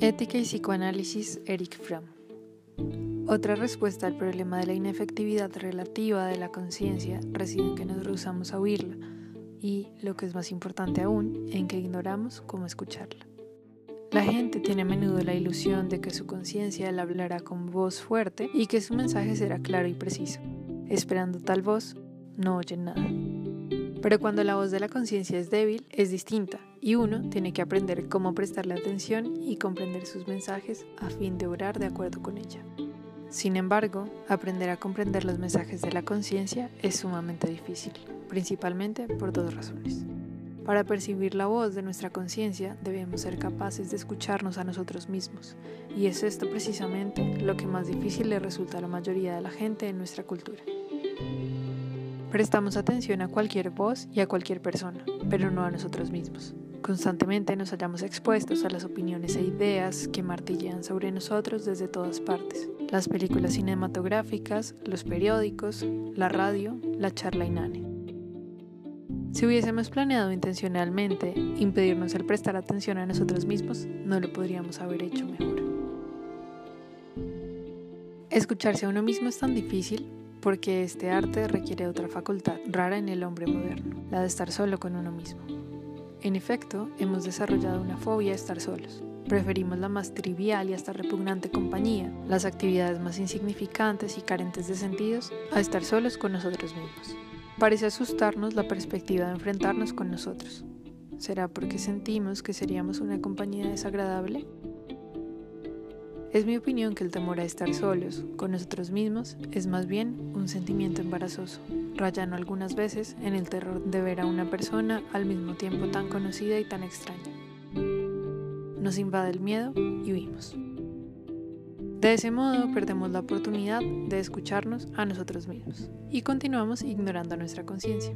Ética y psicoanálisis, Eric Fromm. Otra respuesta al problema de la inefectividad relativa de la conciencia reside en que nos rehusamos a oírla y, lo que es más importante aún, en que ignoramos cómo escucharla. La gente tiene a menudo la ilusión de que su conciencia la hablará con voz fuerte y que su mensaje será claro y preciso. Esperando tal voz, no oyen nada. Pero cuando la voz de la conciencia es débil, es distinta y uno tiene que aprender cómo prestarle atención y comprender sus mensajes a fin de orar de acuerdo con ella. Sin embargo, aprender a comprender los mensajes de la conciencia es sumamente difícil, principalmente por dos razones. Para percibir la voz de nuestra conciencia debemos ser capaces de escucharnos a nosotros mismos, y es esto precisamente lo que más difícil le resulta a la mayoría de la gente en nuestra cultura. Prestamos atención a cualquier voz y a cualquier persona, pero no a nosotros mismos. Constantemente nos hallamos expuestos a las opiniones e ideas que martillean sobre nosotros desde todas partes. Las películas cinematográficas, los periódicos, la radio, la charla inane. Si hubiésemos planeado intencionalmente impedirnos el prestar atención a nosotros mismos, no lo podríamos haber hecho mejor. Escucharse a uno mismo es tan difícil porque este arte requiere otra facultad rara en el hombre moderno, la de estar solo con uno mismo. En efecto, hemos desarrollado una fobia a estar solos. Preferimos la más trivial y hasta repugnante compañía, las actividades más insignificantes y carentes de sentidos, a estar solos con nosotros mismos. Parece asustarnos la perspectiva de enfrentarnos con nosotros. ¿Será porque sentimos que seríamos una compañía desagradable? Es mi opinión que el temor a estar solos con nosotros mismos es más bien un sentimiento embarazoso, rayando algunas veces en el terror de ver a una persona al mismo tiempo tan conocida y tan extraña. Nos invade el miedo y huimos. De ese modo perdemos la oportunidad de escucharnos a nosotros mismos y continuamos ignorando nuestra conciencia.